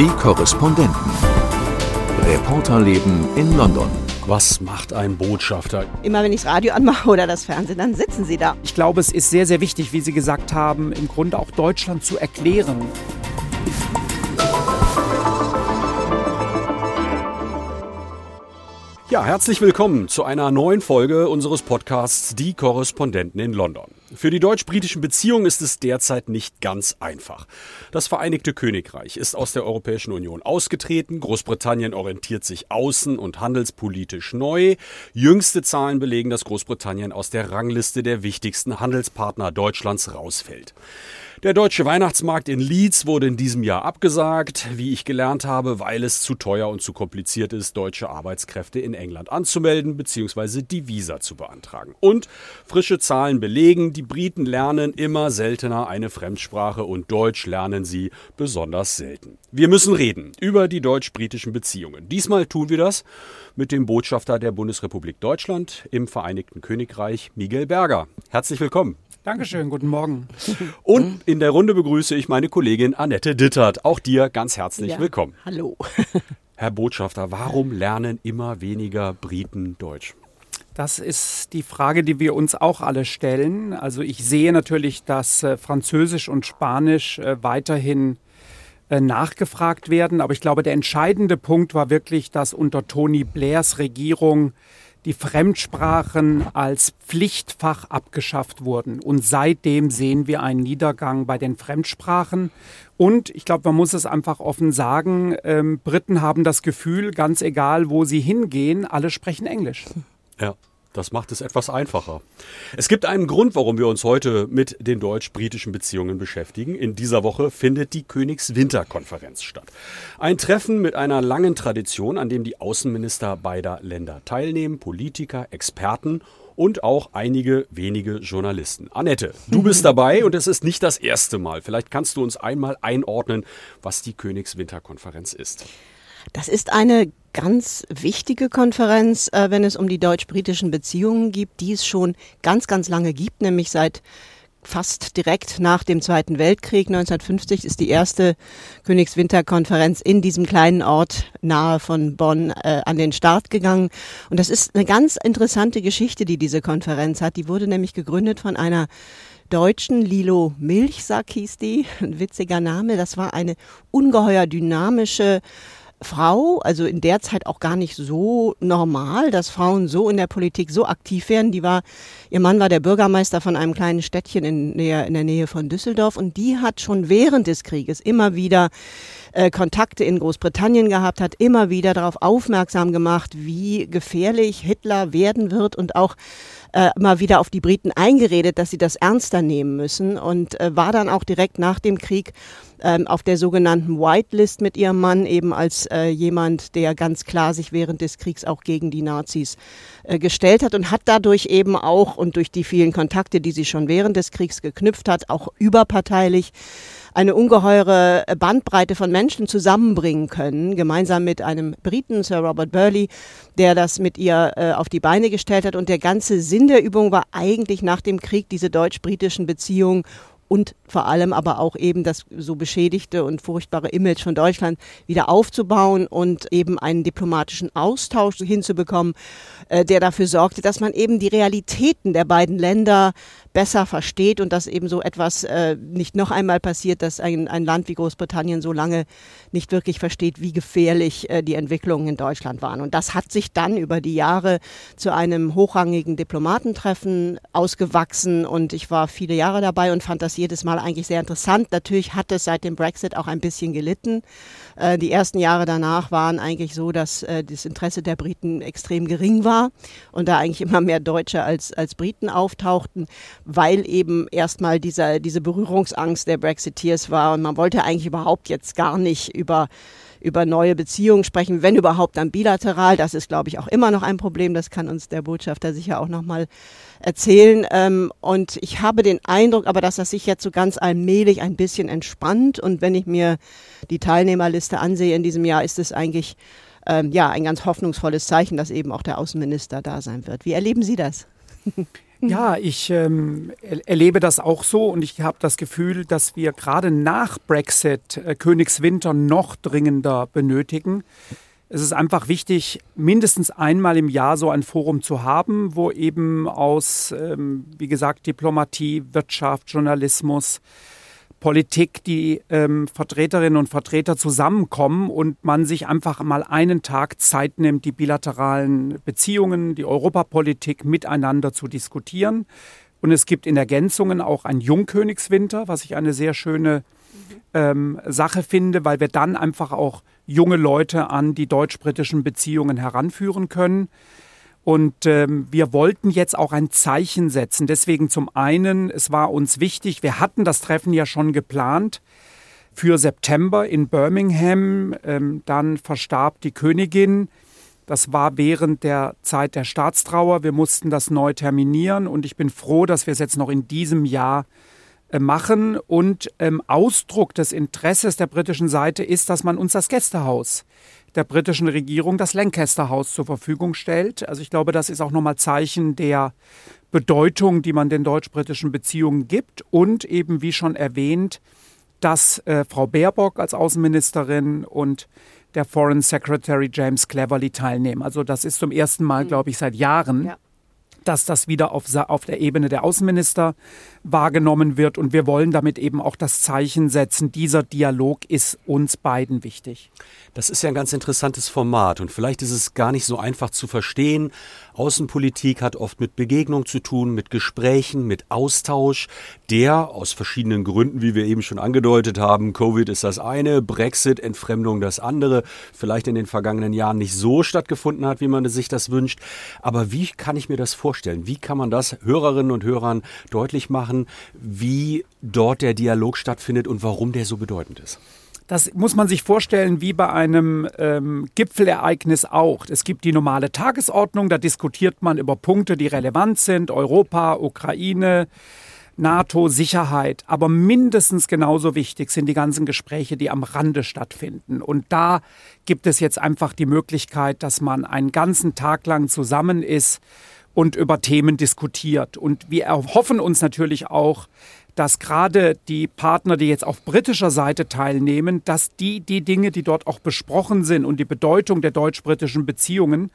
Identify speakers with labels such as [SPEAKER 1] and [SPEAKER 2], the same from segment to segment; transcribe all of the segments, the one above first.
[SPEAKER 1] Die Korrespondenten. Reporterleben in London.
[SPEAKER 2] Was macht ein Botschafter?
[SPEAKER 3] Immer wenn ich das Radio anmache oder das Fernsehen, dann sitzen sie da.
[SPEAKER 4] Ich glaube, es ist sehr, sehr wichtig, wie Sie gesagt haben, im Grunde auch Deutschland zu erklären.
[SPEAKER 2] Ja, herzlich willkommen zu einer neuen Folge unseres Podcasts Die Korrespondenten in London. Für die deutsch-britischen Beziehungen ist es derzeit nicht ganz einfach. Das Vereinigte Königreich ist aus der Europäischen Union ausgetreten, Großbritannien orientiert sich außen- und handelspolitisch neu. Jüngste Zahlen belegen, dass Großbritannien aus der Rangliste der wichtigsten Handelspartner Deutschlands rausfällt. Der deutsche Weihnachtsmarkt in Leeds wurde in diesem Jahr abgesagt, wie ich gelernt habe, weil es zu teuer und zu kompliziert ist, deutsche Arbeitskräfte in England anzumelden bzw. die Visa zu beantragen. Und frische Zahlen belegen, die Briten lernen immer seltener eine Fremdsprache und Deutsch lernen sie besonders selten. Wir müssen reden über die deutsch-britischen Beziehungen. Diesmal tun wir das mit dem Botschafter der Bundesrepublik Deutschland im Vereinigten Königreich, Miguel Berger. Herzlich willkommen.
[SPEAKER 4] Dankeschön, guten Morgen.
[SPEAKER 2] Und in der Runde begrüße ich meine Kollegin Annette Dittert. Auch dir ganz herzlich
[SPEAKER 3] Ja,
[SPEAKER 2] willkommen.
[SPEAKER 3] Hallo.
[SPEAKER 2] Herr Botschafter, warum lernen immer weniger Briten Deutsch?
[SPEAKER 4] Das ist die Frage, die wir uns auch alle stellen. Also ich sehe natürlich, dass äh, Französisch und Spanisch äh, weiterhin äh, nachgefragt werden. Aber ich glaube, der entscheidende Punkt war wirklich, dass unter Tony Blairs Regierung die Fremdsprachen als Pflichtfach abgeschafft wurden. Und seitdem sehen wir einen Niedergang bei den Fremdsprachen. Und ich glaube, man muss es einfach offen sagen, ähm, Briten haben das Gefühl, ganz egal, wo sie hingehen, alle sprechen Englisch.
[SPEAKER 2] Ja. Das macht es etwas einfacher. Es gibt einen Grund, warum wir uns heute mit den deutsch-britischen Beziehungen beschäftigen. In dieser Woche findet die Königswinterkonferenz statt. Ein Treffen mit einer langen Tradition, an dem die Außenminister beider Länder teilnehmen, Politiker, Experten und auch einige wenige Journalisten. Annette, du bist dabei und es ist nicht das erste Mal. Vielleicht kannst du uns einmal einordnen, was die Königswinterkonferenz ist.
[SPEAKER 3] Das ist eine ganz wichtige Konferenz, äh, wenn es um die deutsch-britischen Beziehungen gibt, die es schon ganz, ganz lange gibt, nämlich seit fast direkt nach dem Zweiten Weltkrieg 1950 ist die erste Königswinterkonferenz in diesem kleinen Ort nahe von Bonn äh, an den Start gegangen. Und das ist eine ganz interessante Geschichte, die diese Konferenz hat. Die wurde nämlich gegründet von einer Deutschen, Lilo Milchsack hieß die, ein witziger Name. Das war eine ungeheuer dynamische Frau, also in der Zeit auch gar nicht so normal, dass Frauen so in der Politik so aktiv werden. Die war, ihr Mann war der Bürgermeister von einem kleinen Städtchen in, der, in der Nähe von Düsseldorf und die hat schon während des Krieges immer wieder äh, Kontakte in Großbritannien gehabt, hat immer wieder darauf aufmerksam gemacht, wie gefährlich Hitler werden wird und auch äh, immer wieder auf die Briten eingeredet, dass sie das ernster nehmen müssen und äh, war dann auch direkt nach dem Krieg ähm, auf der sogenannten Whitelist mit ihrem Mann eben als äh, jemand, der ganz klar sich während des Kriegs auch gegen die Nazis äh, gestellt hat und hat dadurch eben auch und durch die vielen Kontakte, die sie schon während des Kriegs geknüpft hat, auch überparteilich eine ungeheure Bandbreite von Menschen zusammenbringen können, gemeinsam mit einem Briten, Sir Robert Burley, der das mit ihr äh, auf die Beine gestellt hat. Und der ganze Sinn der Übung war eigentlich nach dem Krieg diese deutsch-britischen Beziehungen und vor allem aber auch eben das so beschädigte und furchtbare Image von Deutschland wieder aufzubauen und eben einen diplomatischen Austausch hinzubekommen, äh, der dafür sorgte, dass man eben die Realitäten der beiden Länder besser versteht und dass eben so etwas äh, nicht noch einmal passiert, dass ein, ein Land wie Großbritannien so lange nicht wirklich versteht, wie gefährlich äh, die Entwicklungen in Deutschland waren. Und das hat sich dann über die Jahre zu einem hochrangigen Diplomatentreffen ausgewachsen und ich war viele Jahre dabei und fand das jedes Mal eigentlich sehr interessant. Natürlich hat es seit dem Brexit auch ein bisschen gelitten. Äh, die ersten Jahre danach waren eigentlich so, dass äh, das Interesse der Briten extrem gering war und da eigentlich immer mehr Deutsche als, als Briten auftauchten weil eben erstmal dieser, diese Berührungsangst der Brexiteers war und man wollte eigentlich überhaupt jetzt gar nicht über über neue Beziehungen sprechen, wenn überhaupt dann bilateral. Das ist, glaube ich, auch immer noch ein Problem. Das kann uns der Botschafter sicher auch nochmal erzählen. Ähm, und ich habe den Eindruck, aber dass das sich jetzt so ganz allmählich ein bisschen entspannt. Und wenn ich mir die Teilnehmerliste ansehe in diesem Jahr, ist es eigentlich ähm, ja ein ganz hoffnungsvolles Zeichen, dass eben auch der Außenminister da sein wird. Wie erleben Sie das?
[SPEAKER 4] Ja, ich ähm, erlebe das auch so und ich habe das Gefühl, dass wir gerade nach Brexit äh, Königswinter noch dringender benötigen. Es ist einfach wichtig, mindestens einmal im Jahr so ein Forum zu haben, wo eben aus, ähm, wie gesagt, Diplomatie, Wirtschaft, Journalismus, Politik die ähm, Vertreterinnen und Vertreter zusammenkommen und man sich einfach mal einen Tag Zeit nimmt, die bilateralen Beziehungen, die Europapolitik miteinander zu diskutieren. Und es gibt in Ergänzungen auch ein Jungkönigswinter, was ich eine sehr schöne ähm, Sache finde, weil wir dann einfach auch junge Leute an die deutsch-britischen Beziehungen heranführen können. Und ähm, wir wollten jetzt auch ein Zeichen setzen. Deswegen zum einen, es war uns wichtig, wir hatten das Treffen ja schon geplant für September in Birmingham. Ähm, dann verstarb die Königin. Das war während der Zeit der Staatstrauer. Wir mussten das neu terminieren und ich bin froh, dass wir es jetzt noch in diesem Jahr äh, machen. Und ähm, Ausdruck des Interesses der britischen Seite ist, dass man uns das Gästehaus der britischen Regierung das Lancaster House zur Verfügung stellt. Also ich glaube, das ist auch nochmal Zeichen der Bedeutung, die man den deutsch-britischen Beziehungen gibt und eben, wie schon erwähnt, dass äh, Frau Baerbock als Außenministerin und der Foreign Secretary James Cleverly teilnehmen. Also das ist zum ersten Mal, mhm. glaube ich, seit Jahren. Ja dass das wieder auf, auf der Ebene der Außenminister wahrgenommen wird. Und wir wollen damit eben auch das Zeichen setzen, dieser Dialog ist uns beiden wichtig.
[SPEAKER 2] Das ist ja ein ganz interessantes Format und vielleicht ist es gar nicht so einfach zu verstehen. Außenpolitik hat oft mit Begegnung zu tun, mit Gesprächen, mit Austausch, der aus verschiedenen Gründen, wie wir eben schon angedeutet haben, Covid ist das eine, Brexit, Entfremdung das andere, vielleicht in den vergangenen Jahren nicht so stattgefunden hat, wie man sich das wünscht. Aber wie kann ich mir das vorstellen? Wie kann man das Hörerinnen und Hörern deutlich machen, wie dort der Dialog stattfindet und warum der so bedeutend ist?
[SPEAKER 4] Das muss man sich vorstellen wie bei einem ähm, Gipfelereignis auch. Es gibt die normale Tagesordnung, da diskutiert man über Punkte, die relevant sind, Europa, Ukraine, NATO, Sicherheit. Aber mindestens genauso wichtig sind die ganzen Gespräche, die am Rande stattfinden. Und da gibt es jetzt einfach die Möglichkeit, dass man einen ganzen Tag lang zusammen ist und über Themen diskutiert. Und wir erhoffen uns natürlich auch, dass gerade die Partner, die jetzt auf britischer Seite teilnehmen, dass die die Dinge, die dort auch besprochen sind und die Bedeutung der deutsch-britischen Beziehungen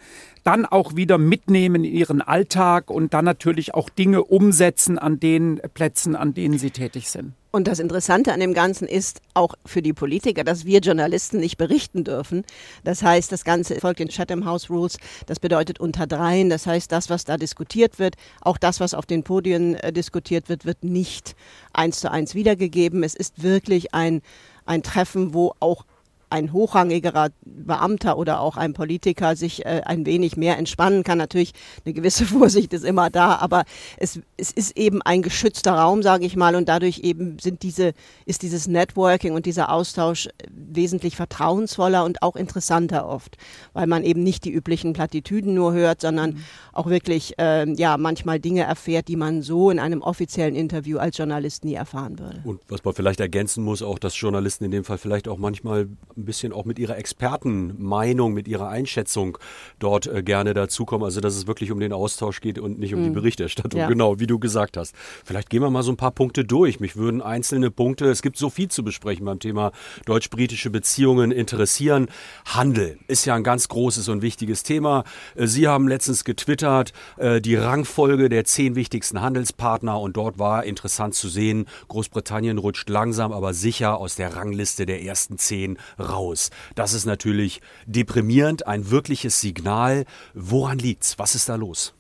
[SPEAKER 4] dann auch wieder mitnehmen in ihren Alltag und dann natürlich auch Dinge umsetzen an den Plätzen, an denen sie tätig sind.
[SPEAKER 3] Und das Interessante an dem Ganzen ist auch für die Politiker, dass wir Journalisten nicht berichten dürfen. Das heißt, das Ganze folgt den Chatham House Rules. Das bedeutet unter dreien. Das heißt, das, was da diskutiert wird, auch das, was auf den Podien äh, diskutiert wird, wird nicht eins zu eins wiedergegeben. Es ist wirklich ein, ein Treffen, wo auch ein hochrangigerer Beamter oder auch ein Politiker sich äh, ein wenig mehr entspannen kann. Natürlich, eine gewisse Vorsicht ist immer da, aber es, es ist eben ein geschützter Raum, sage ich mal, und dadurch eben sind diese, ist dieses Networking und dieser Austausch wesentlich vertrauensvoller und auch interessanter oft, weil man eben nicht die üblichen Plattitüden nur hört, sondern mhm. auch wirklich äh, ja manchmal Dinge erfährt, die man so in einem offiziellen Interview als Journalist nie erfahren würde.
[SPEAKER 2] Und was man vielleicht ergänzen muss, auch dass Journalisten in dem Fall vielleicht auch manchmal ein bisschen auch mit ihrer Expertenmeinung, mit ihrer Einschätzung dort äh, gerne dazukommen. Also dass es wirklich um den Austausch geht und nicht um mhm. die Berichterstattung. Ja. Genau, wie du gesagt hast. Vielleicht gehen wir mal so ein paar Punkte durch. Mich würden einzelne Punkte, es gibt so viel zu besprechen beim Thema deutsch-britische Beziehungen interessieren. Handel ist ja ein ganz großes und wichtiges Thema. Äh, Sie haben letztens getwittert, äh, die Rangfolge der zehn wichtigsten Handelspartner und dort war interessant zu sehen, Großbritannien rutscht langsam aber sicher aus der Rangliste der ersten zehn raus. Das ist natürlich deprimierend, ein wirkliches Signal. Woran liegt's? Was ist da los?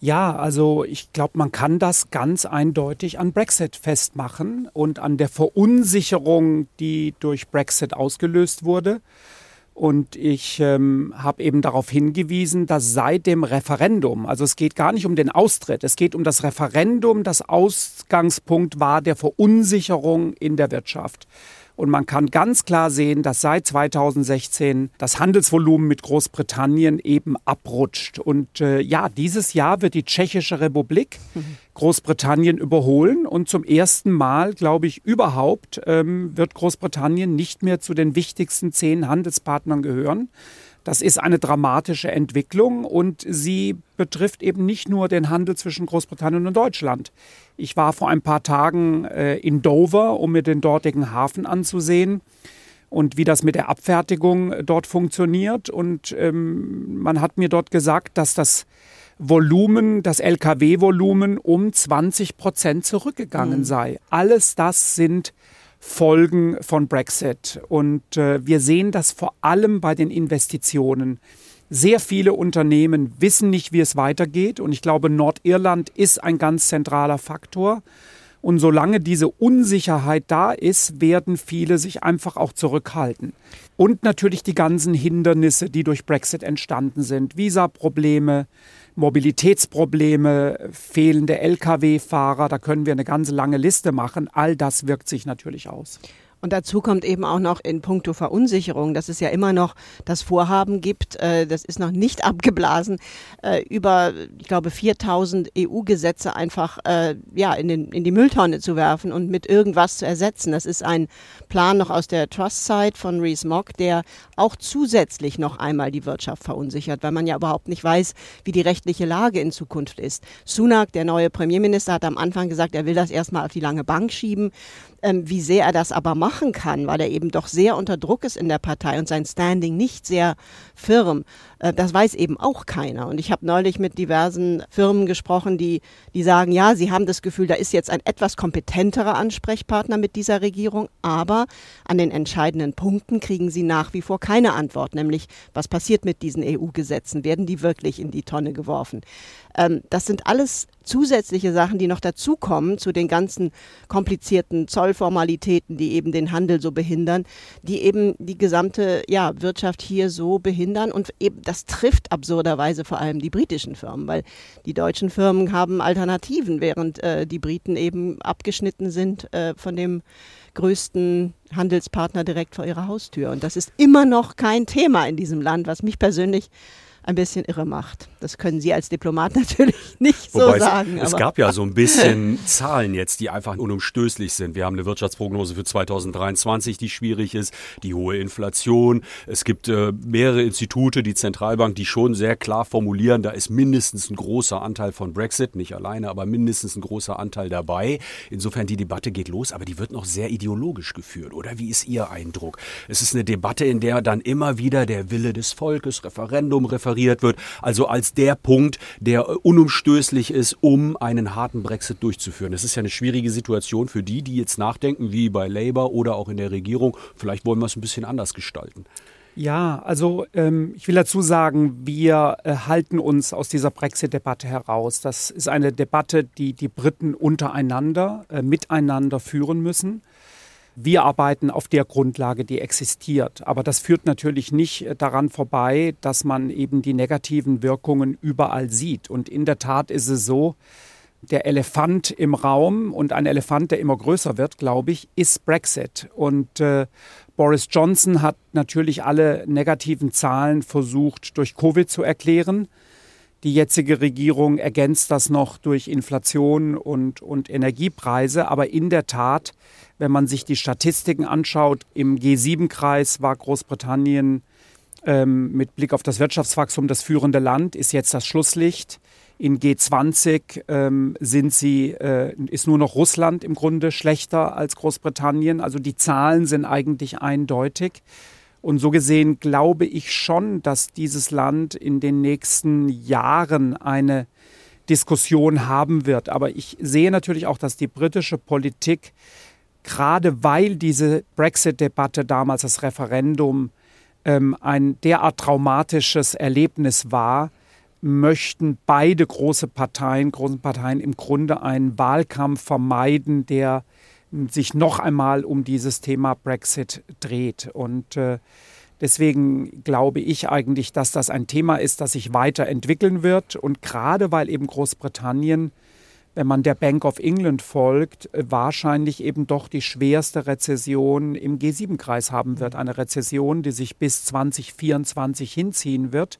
[SPEAKER 4] Ja, also ich glaube, man kann das ganz eindeutig an Brexit festmachen und an der Verunsicherung, die durch Brexit ausgelöst wurde. Und ich ähm, habe eben darauf hingewiesen, dass seit dem Referendum, also es geht gar nicht um den Austritt, es geht um das Referendum, das Ausgangspunkt war der Verunsicherung in der Wirtschaft. Und man kann ganz klar sehen, dass seit 2016 das Handelsvolumen mit Großbritannien eben abrutscht. Und äh, ja, dieses Jahr wird die Tschechische Republik Großbritannien überholen. Und zum ersten Mal, glaube ich, überhaupt ähm, wird Großbritannien nicht mehr zu den wichtigsten zehn Handelspartnern gehören Das ist eine dramatische Entwicklung und sie betrifft eben nicht nur den Handel zwischen Großbritannien und Deutschland. Ich war vor ein paar Tagen äh, in Dover, um mir den dortigen Hafen anzusehen und wie das mit der Abfertigung dort funktioniert. Und ähm, man hat mir dort gesagt, dass das Volumen, das Lkw-Volumen um 20 Prozent zurückgegangen mhm. sei. Alles das sind Folgen von Brexit. Und äh, wir sehen das vor allem bei den Investitionen. Sehr viele Unternehmen wissen nicht, wie es weitergeht. Und ich glaube, Nordirland ist ein ganz zentraler Faktor. Und solange diese Unsicherheit da ist, werden viele sich einfach auch zurückhalten. Und natürlich die ganzen Hindernisse, die durch Brexit entstanden sind. Visaprobleme, Mobilitätsprobleme, fehlende Lkw-Fahrer, da können wir eine ganz lange Liste machen. All das wirkt sich natürlich aus.
[SPEAKER 3] Und dazu kommt eben auch noch in puncto Verunsicherung, dass es ja immer noch das Vorhaben gibt, äh, das ist noch nicht abgeblasen, äh, über, ich glaube, 4000 EU-Gesetze einfach äh, ja, in, den, in die Mülltonne zu werfen und mit irgendwas zu ersetzen. Das ist ein Plan noch aus der Trust-Side von Rees Mogg, der auch zusätzlich noch einmal die Wirtschaft verunsichert, weil man ja überhaupt nicht weiß, wie die rechtliche Lage in Zukunft ist. Sunak, der neue Premierminister, hat am Anfang gesagt, er will das erstmal auf die lange Bank schieben. Ähm, wie sehr er das aber machen kann, weil er eben doch sehr unter Druck ist in der Partei und sein Standing nicht sehr firm, äh, das weiß eben auch keiner. Und ich habe neulich mit diversen Firmen gesprochen, die, die sagen, ja, sie haben das Gefühl, da ist jetzt ein etwas kompetenterer Ansprechpartner mit dieser Regierung, aber an den entscheidenden Punkten kriegen sie nach wie vor keine Antwort, nämlich was passiert mit diesen EU-Gesetzen? Werden die wirklich in die Tonne geworfen? Ähm, das sind alles zusätzliche Sachen, die noch dazukommen zu den ganzen komplizierten Zollformalitäten, die eben den Handel so behindern, die eben die gesamte ja, Wirtschaft hier so behindern. Und eben das trifft absurderweise vor allem die britischen Firmen, weil die deutschen Firmen haben Alternativen, während äh, die Briten eben abgeschnitten sind äh, von dem größten Handelspartner direkt vor ihrer Haustür. Und das ist immer noch kein Thema in diesem Land, was mich persönlich ein bisschen irre macht. Das können Sie als Diplomat natürlich nicht Wobei so sagen.
[SPEAKER 2] Es, es gab ja so ein bisschen Zahlen jetzt, die einfach unumstößlich sind. Wir haben eine Wirtschaftsprognose für 2023, die schwierig ist, die hohe Inflation. Es gibt äh, mehrere Institute, die Zentralbank, die schon sehr klar formulieren, da ist mindestens ein großer Anteil von Brexit, nicht alleine, aber mindestens ein großer Anteil dabei. Insofern die Debatte geht los, aber die wird noch sehr ideologisch geführt. Oder wie ist Ihr Eindruck? Es ist eine Debatte, in der dann immer wieder der Wille des Volkes, Referendum, Referendum, referiert wird, also als der Punkt, der äh, unumstößlich ist, um einen harten Brexit durchzuführen. Das ist ja eine schwierige Situation für die, die jetzt nachdenken, wie bei Labour oder auch in der Regierung. Vielleicht wollen wir es ein bisschen anders gestalten.
[SPEAKER 4] Ja, also ähm, ich will dazu sagen, wir äh, halten uns aus dieser Brexit-Debatte heraus. Das ist eine Debatte, die die Briten untereinander, äh, miteinander führen müssen. Wir arbeiten auf der Grundlage, die existiert. Aber das führt natürlich nicht äh, daran vorbei, dass man eben die negativen Wirkungen überall sieht. Und in der Tat ist es so, der Elefant im Raum und ein Elefant, der immer größer wird, glaube ich, ist Brexit. Und äh, Boris Johnson hat natürlich alle negativen Zahlen versucht durch Covid zu erklären. Die jetzige Regierung ergänzt das noch durch Inflation und, und Energiepreise. Aber in der Tat wenn man sich die Statistiken anschaut, im G7-Kreis war Großbritannien ähm, mit Blick auf das Wirtschaftswachstum das führende Land, ist jetzt das Schlusslicht. In G20 ähm, sind sie, äh, ist nur noch Russland im Grunde schlechter als Großbritannien. Also die Zahlen sind eigentlich eindeutig. Und so gesehen glaube ich schon, dass dieses Land in den nächsten Jahren eine Diskussion haben wird. Aber ich sehe natürlich auch, dass die britische Politik gerade weil diese Brexit-Debatte damals, das Referendum, ähm, ein derart traumatisches Erlebnis war, möchten beide große Parteien, großen Parteien im Grunde einen Wahlkampf vermeiden, der sich noch einmal um dieses Thema Brexit dreht. Und äh, deswegen glaube ich eigentlich, dass das ein Thema ist, das sich weiterentwickeln wird. Und gerade weil eben Großbritannien wenn man der Bank of England folgt, äh, wahrscheinlich eben doch die schwerste Rezession im G7-Kreis haben wird. Eine Rezession, die sich bis 2024 hinziehen wird.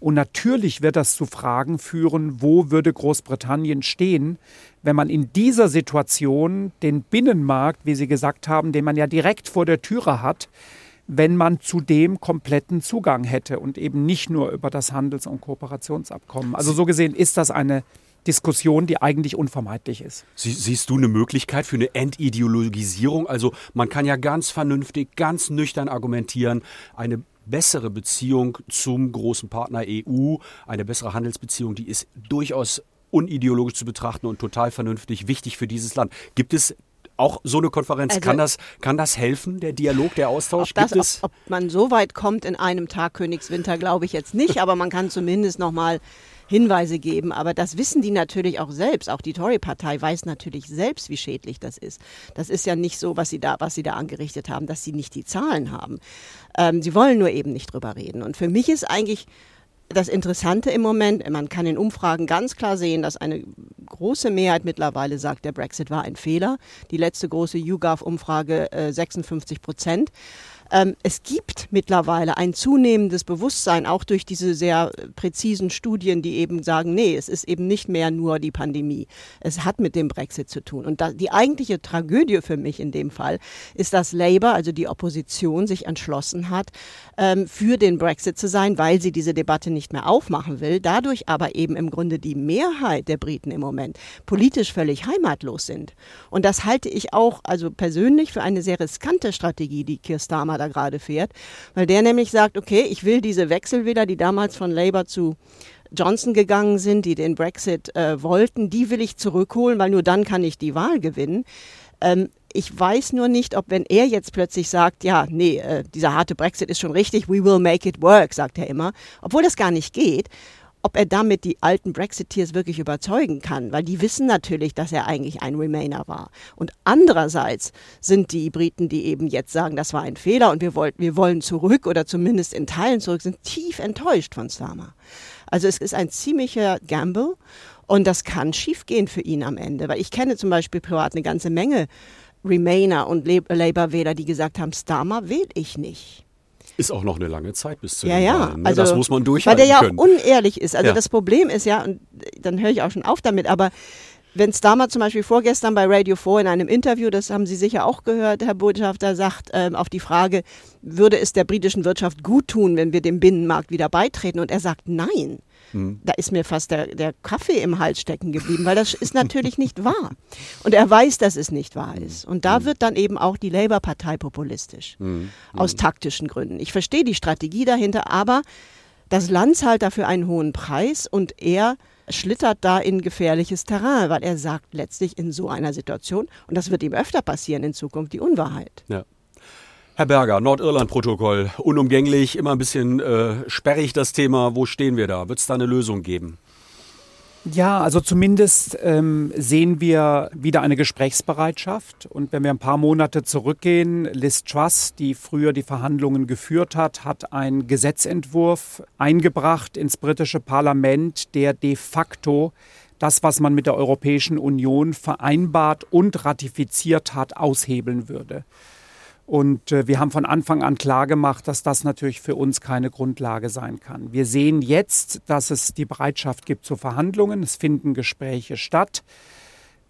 [SPEAKER 4] Und natürlich wird das zu Fragen führen, wo würde Großbritannien stehen, wenn man in dieser Situation den Binnenmarkt, wie Sie gesagt haben, den man ja direkt vor der Türe hat, wenn man zu dem kompletten Zugang hätte und eben nicht nur über das Handels- und Kooperationsabkommen. Also so gesehen ist das eine Diskussion, die eigentlich unvermeidlich ist.
[SPEAKER 2] Sie, siehst du eine Möglichkeit für eine Entideologisierung? Also man kann ja ganz vernünftig, ganz nüchtern argumentieren, eine bessere Beziehung zum großen Partner EU, eine bessere Handelsbeziehung, die ist durchaus unideologisch zu betrachten und total vernünftig wichtig für dieses Land. Gibt es auch so eine Konferenz, also, kann, das, kann das helfen, der Dialog, der Austausch?
[SPEAKER 3] Ob, das, ob, ob man so weit kommt in einem Tag Königswinter, glaube ich jetzt nicht, aber man kann zumindest noch mal Hinweise geben. Aber das wissen die natürlich auch selbst. Auch die Tory-Partei weiß natürlich selbst, wie schädlich das ist. Das ist ja nicht so, was sie da, was sie da angerichtet haben, dass sie nicht die Zahlen haben. Ähm, sie wollen nur eben nicht drüber reden. Und für mich ist eigentlich das Interessante im Moment, man kann in Umfragen ganz klar sehen, dass eine große Mehrheit mittlerweile sagt, der Brexit war ein Fehler. Die letzte große YouGov-Umfrage äh, 56 Prozent. Ähm, es gibt mittlerweile ein zunehmendes Bewusstsein, auch durch diese sehr präzisen Studien, die eben sagen, nee, es ist eben nicht mehr nur die Pandemie. Es hat mit dem Brexit zu tun. Und da, die eigentliche Tragödie für mich in dem Fall ist, dass Labour, also die Opposition, sich entschlossen hat, ähm, für den Brexit zu sein, weil sie diese Debatte nicht mehr aufmachen will. Dadurch aber eben im Grunde die Mehrheit der Briten im Moment politisch völlig heimatlos sind. Und das halte ich auch also persönlich für eine sehr riskante Strategie, die Keir Starmer da gerade fährt, weil der nämlich sagt, okay, ich will diese Wechselwähler, die damals von Labour zu Johnson gegangen sind, die den Brexit äh, wollten, die will ich zurückholen, weil nur dann kann ich die Wahl gewinnen. Ähm, ich weiß nur nicht, ob wenn er jetzt plötzlich sagt, ja, nee, äh, dieser harte Brexit ist schon richtig, we will make it work, sagt er immer, obwohl das gar nicht geht, ob er damit die alten Brexiteers wirklich überzeugen kann, weil die wissen natürlich, dass er eigentlich ein Remainer war. Und andererseits sind die Briten, die eben jetzt sagen, das war ein Fehler und wir, wollt, wir wollen zurück oder zumindest in Teilen zurück, sind tief enttäuscht von Sama. Also es ist ein ziemlicher Gamble und das kann schiefgehen für ihn am Ende, weil ich kenne zum Beispiel privat eine ganze Menge Remainer und Labour-Wähler, die gesagt haben, Starmer wähle ich nicht.
[SPEAKER 2] Ist auch noch eine lange Zeit bis zu
[SPEAKER 3] ja, ja.
[SPEAKER 2] Wahlen. Ne?
[SPEAKER 3] Also,
[SPEAKER 2] das muss man durchhalten
[SPEAKER 3] Weil der ja
[SPEAKER 2] können.
[SPEAKER 3] auch unehrlich ist. Also
[SPEAKER 2] Ja.
[SPEAKER 3] das Problem ist ja, und dann höre ich auch schon auf damit, aber wenn es damals zum Beispiel vorgestern bei Radio 4 in einem Interview, das haben Sie sicher auch gehört, Herr Botschafter, sagt ähm, auf die Frage, würde es der britischen Wirtschaft gut tun, wenn wir dem Binnenmarkt wieder beitreten? Und er sagt nein. Da ist mir fast der, der Kaffee im Hals stecken geblieben, weil das ist natürlich nicht wahr. Und er weiß, dass es nicht wahr ist. Und da wird dann eben auch die Labour-Partei populistisch. Aus taktischen Gründen. Ich verstehe die Strategie dahinter, aber das Land zahlt dafür einen hohen Preis und er schlittert da in gefährliches Terrain, weil er sagt letztlich in so einer Situation, und das wird ihm öfter passieren in Zukunft, die Unwahrheit.
[SPEAKER 2] Ja. Herr Berger, Nordirland-Protokoll, unumgänglich, immer ein bisschen äh, sperrig das Thema. Wo stehen wir da? Wird es da eine Lösung geben?
[SPEAKER 4] Ja, also zumindest ähm, sehen wir wieder eine Gesprächsbereitschaft. Und wenn wir ein paar Monate zurückgehen, Liz Truss, die früher die Verhandlungen geführt hat, hat einen Gesetzentwurf eingebracht ins britische Parlament, der de facto das, was man mit der Europäischen Union vereinbart und ratifiziert hat, aushebeln würde. Und äh, wir haben von Anfang an klar gemacht, dass das natürlich für uns keine Grundlage sein kann. Wir sehen jetzt, dass es die Bereitschaft gibt zu Verhandlungen. Es finden Gespräche statt.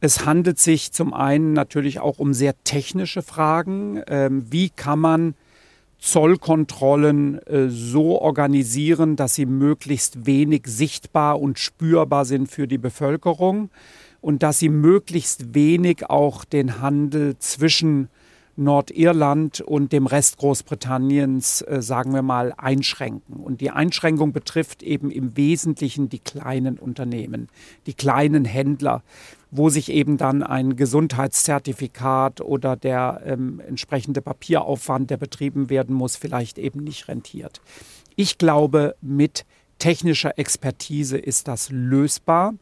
[SPEAKER 4] Es handelt sich zum einen natürlich auch um sehr technische Fragen. Ähm, wie kann man Zollkontrollen äh, so organisieren, dass sie möglichst wenig sichtbar und spürbar sind für die Bevölkerung und dass sie möglichst wenig auch den Handel zwischen Nordirland und dem Rest Großbritanniens, äh, sagen wir mal, einschränken. Und die Einschränkung betrifft eben im Wesentlichen die kleinen Unternehmen, die kleinen Händler, wo sich eben dann ein Gesundheitszertifikat oder der ähm, entsprechende Papieraufwand, der betrieben werden muss, vielleicht eben nicht rentiert. Ich glaube, mit technischer Expertise ist das lösbar.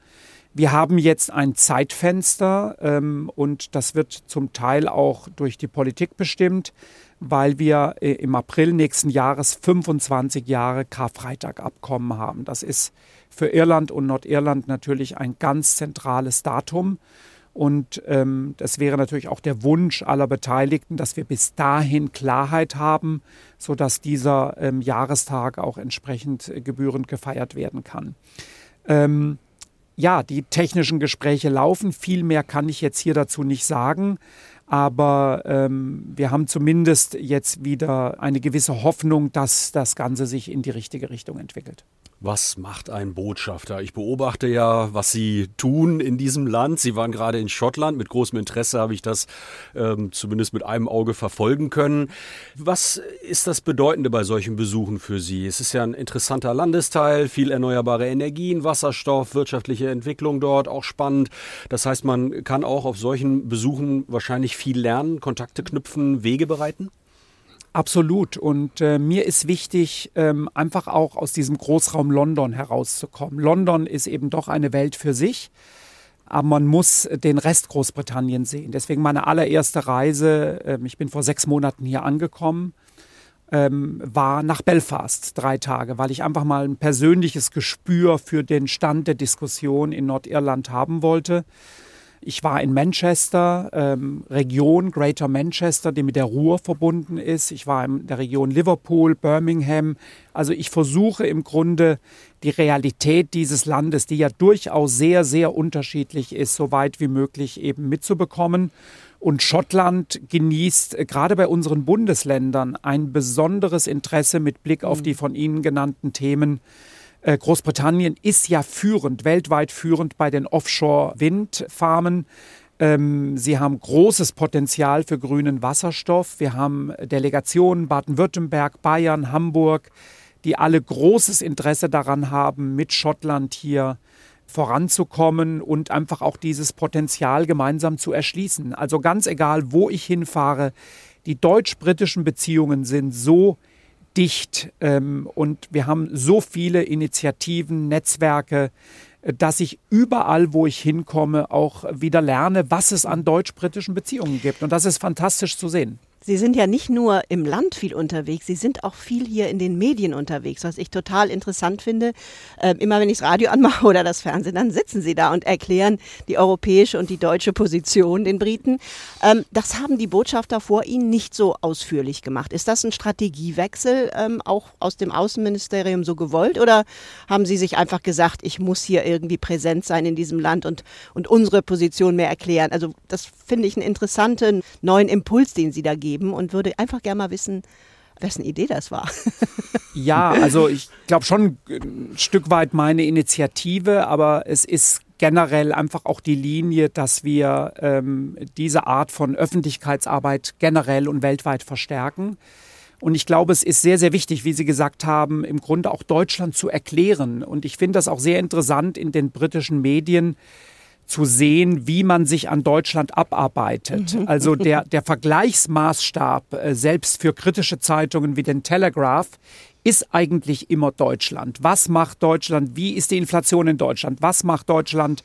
[SPEAKER 4] Wir haben jetzt ein Zeitfenster ähm, und das wird zum Teil auch durch die Politik bestimmt, weil wir äh, im April nächsten Jahres 25 Jahre Karfreitagabkommen haben. Das ist für Irland und Nordirland natürlich ein ganz zentrales Datum. Und ähm, das wäre natürlich auch der Wunsch aller Beteiligten, dass wir bis dahin Klarheit haben, sodass dieser ähm, Jahrestag auch entsprechend äh, gebührend gefeiert werden kann. Ähm, ja, die technischen Gespräche laufen. Viel mehr kann ich jetzt hier dazu nicht sagen. Aber ähm, wir haben zumindest jetzt wieder eine gewisse Hoffnung, dass das Ganze sich in die richtige Richtung entwickelt.
[SPEAKER 2] Was macht ein Botschafter? Ich beobachte ja, was Sie tun in diesem Land. Sie waren gerade in Schottland. Mit großem Interesse habe ich das ähm, zumindest mit einem Auge verfolgen können. Was ist das Bedeutende bei solchen Besuchen für Sie? Es ist ja ein interessanter Landesteil, viel erneuerbare Energien, Wasserstoff, wirtschaftliche Entwicklung dort, auch spannend. Das heißt, man kann auch auf solchen Besuchen wahrscheinlich viel lernen, Kontakte knüpfen, Wege bereiten?
[SPEAKER 4] Absolut. Und äh, mir ist wichtig, ähm, einfach auch aus diesem Großraum London herauszukommen. London ist eben doch eine Welt für sich, aber man muss den Rest Großbritannien sehen. Deswegen meine allererste Reise, äh, ich bin vor sechs Monaten hier angekommen, ähm, war nach Belfast drei Tage, weil ich einfach mal ein persönliches Gespür für den Stand der Diskussion in Nordirland haben wollte. Ich war in Manchester, ähm, Region Greater Manchester, die mit der Ruhr verbunden ist. Ich war in der Region Liverpool, Birmingham. Also ich versuche im Grunde die Realität dieses Landes, die ja durchaus sehr, sehr unterschiedlich ist, so weit wie möglich eben mitzubekommen. Und Schottland genießt äh, gerade bei unseren Bundesländern ein besonderes Interesse mit Blick auf die von Ihnen genannten Themen Großbritannien ist ja führend, weltweit führend bei den Offshore-Windfarmen. Ähm, sie haben großes Potenzial für grünen Wasserstoff. Wir haben Delegationen Baden-Württemberg, Bayern, Hamburg, die alle großes Interesse daran haben, mit Schottland hier voranzukommen und einfach auch dieses Potenzial gemeinsam zu erschließen. Also ganz egal, wo ich hinfahre, die deutsch-britischen Beziehungen sind so dicht ähm, und wir haben so viele Initiativen, Netzwerke, äh, dass ich überall, wo ich hinkomme, auch wieder lerne, was es an deutsch-britischen Beziehungen gibt. Und das ist fantastisch zu sehen.
[SPEAKER 3] Sie sind ja nicht nur im Land viel unterwegs, Sie sind auch viel hier in den Medien unterwegs, was ich total interessant finde. Äh, immer wenn ich das Radio anmache oder das Fernsehen, dann sitzen Sie da und erklären die europäische und die deutsche Position den Briten. Ähm, das haben die Botschafter vor Ihnen nicht so ausführlich gemacht. Ist das ein Strategiewechsel ähm, auch aus dem Außenministerium so gewollt oder haben Sie sich einfach gesagt, ich muss hier irgendwie präsent sein in diesem Land und, und unsere Position mehr erklären? Also das finde ich einen interessanten neuen Impuls, den Sie da geben geben und würde einfach gerne mal wissen, wessen Idee das war.
[SPEAKER 4] ja, also ich glaube schon ein Stück weit meine Initiative, aber es ist generell einfach auch die Linie, dass wir ähm, diese Art von Öffentlichkeitsarbeit generell und weltweit verstärken. Und ich glaube, es ist sehr, sehr wichtig, wie Sie gesagt haben, im Grunde auch Deutschland zu erklären. Und ich finde das auch sehr interessant in den britischen Medien, zu sehen, wie man sich an Deutschland abarbeitet. Mhm. Also der, der Vergleichsmaßstab, äh, selbst für kritische Zeitungen wie den Telegraph, ist eigentlich immer Deutschland. Was macht Deutschland? Wie ist die Inflation in Deutschland? Was macht Deutschland?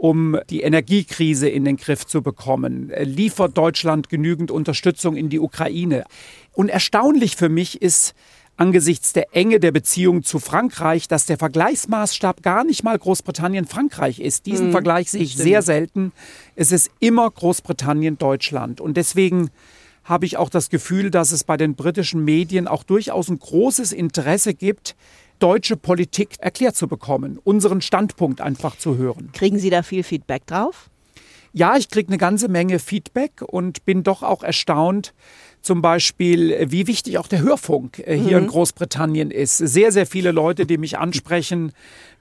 [SPEAKER 4] um die Energiekrise in den Griff zu bekommen? Äh, liefert Deutschland genügend Unterstützung in die Ukraine? Und erstaunlich für mich ist, angesichts der Enge der Beziehung zu Frankreich, dass der Vergleichsmaßstab gar nicht mal Großbritannien-Frankreich ist. Diesen mhm, Vergleich sehe ich stimmt. sehr selten. Es ist immer Großbritannien-Deutschland. Und deswegen habe ich auch das Gefühl, dass es bei den britischen Medien auch durchaus ein großes Interesse gibt, deutsche Politik erklärt zu bekommen, unseren Standpunkt einfach zu hören.
[SPEAKER 3] Kriegen Sie da viel Feedback drauf?
[SPEAKER 4] Ja, ich kriege eine ganze Menge Feedback und bin doch auch erstaunt, zum Beispiel, äh, wie wichtig auch der Hörfunk äh, hier mhm. in Großbritannien ist. Sehr, sehr viele Leute, die mich ansprechen,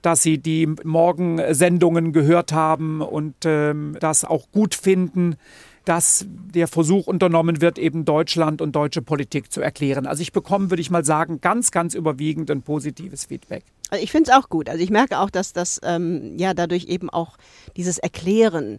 [SPEAKER 4] dass sie die Morgensendungen gehört haben und ähm, das auch gut finden dass der Versuch unternommen wird, eben Deutschland und deutsche Politik zu erklären. Also ich bekomme, würde ich mal sagen, ganz, ganz überwiegend ein positives Feedback.
[SPEAKER 3] Also ich finde es auch gut. Also ich merke auch, dass das ähm, ja dadurch eben auch dieses Erklären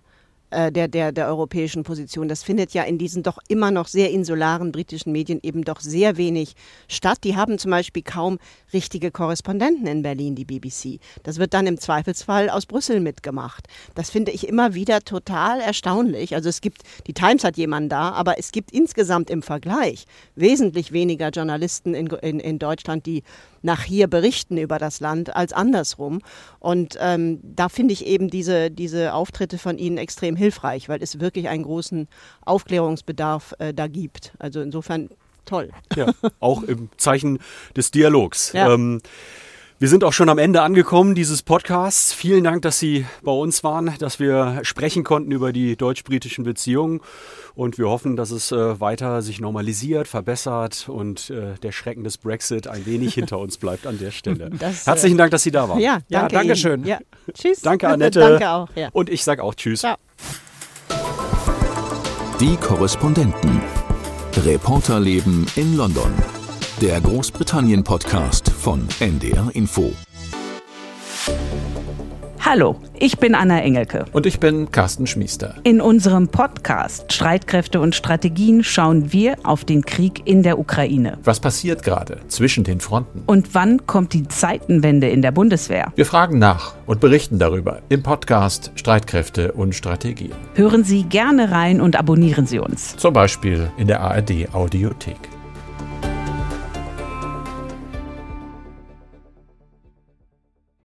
[SPEAKER 3] äh, der, der, der europäischen Position. Das findet ja in diesen doch immer noch sehr insularen britischen Medien eben doch sehr wenig statt. Die haben zum Beispiel kaum richtige Korrespondenten in Berlin, die BBC. Das wird dann im Zweifelsfall aus Brüssel mitgemacht. Das finde ich immer wieder total erstaunlich. Also es gibt, die Times hat jemanden da, aber es gibt insgesamt im Vergleich wesentlich weniger Journalisten in, in, in Deutschland, die nach hier berichten über das Land als andersrum. Und ähm, da finde ich eben diese, diese Auftritte von Ihnen extrem hilfreich, weil es wirklich einen großen Aufklärungsbedarf äh, da gibt. Also insofern toll.
[SPEAKER 2] Ja, auch im Zeichen des Dialogs. Ja. Ähm, Wir sind auch schon am Ende angekommen dieses Podcasts. Vielen Dank, dass Sie bei uns waren, dass wir sprechen konnten über die deutsch-britischen Beziehungen. Und wir hoffen, dass es äh, weiter sich normalisiert, verbessert und äh, der Schrecken des Brexit ein wenig hinter uns bleibt an der Stelle. Das, äh, Herzlichen Dank, dass Sie da waren.
[SPEAKER 3] Ja, danke
[SPEAKER 4] ja danke schön. Ja.
[SPEAKER 2] Tschüss. Danke, Annette.
[SPEAKER 3] danke auch. Ja.
[SPEAKER 2] Und ich sage auch Tschüss. Ciao.
[SPEAKER 1] Die Korrespondenten. Reporterleben in London. Der Großbritannien-Podcast von NDR Info.
[SPEAKER 5] Hallo, ich bin Anna Engelke.
[SPEAKER 6] Und ich bin Carsten Schmiester.
[SPEAKER 5] In unserem Podcast Streitkräfte und Strategien schauen wir auf den Krieg in der Ukraine.
[SPEAKER 6] Was passiert gerade zwischen den Fronten?
[SPEAKER 5] Und wann kommt die Zeitenwende in der Bundeswehr?
[SPEAKER 6] Wir fragen nach und berichten darüber im Podcast Streitkräfte und Strategien.
[SPEAKER 5] Hören Sie gerne rein und abonnieren Sie uns.
[SPEAKER 6] Zum Beispiel in der ARD Audiothek.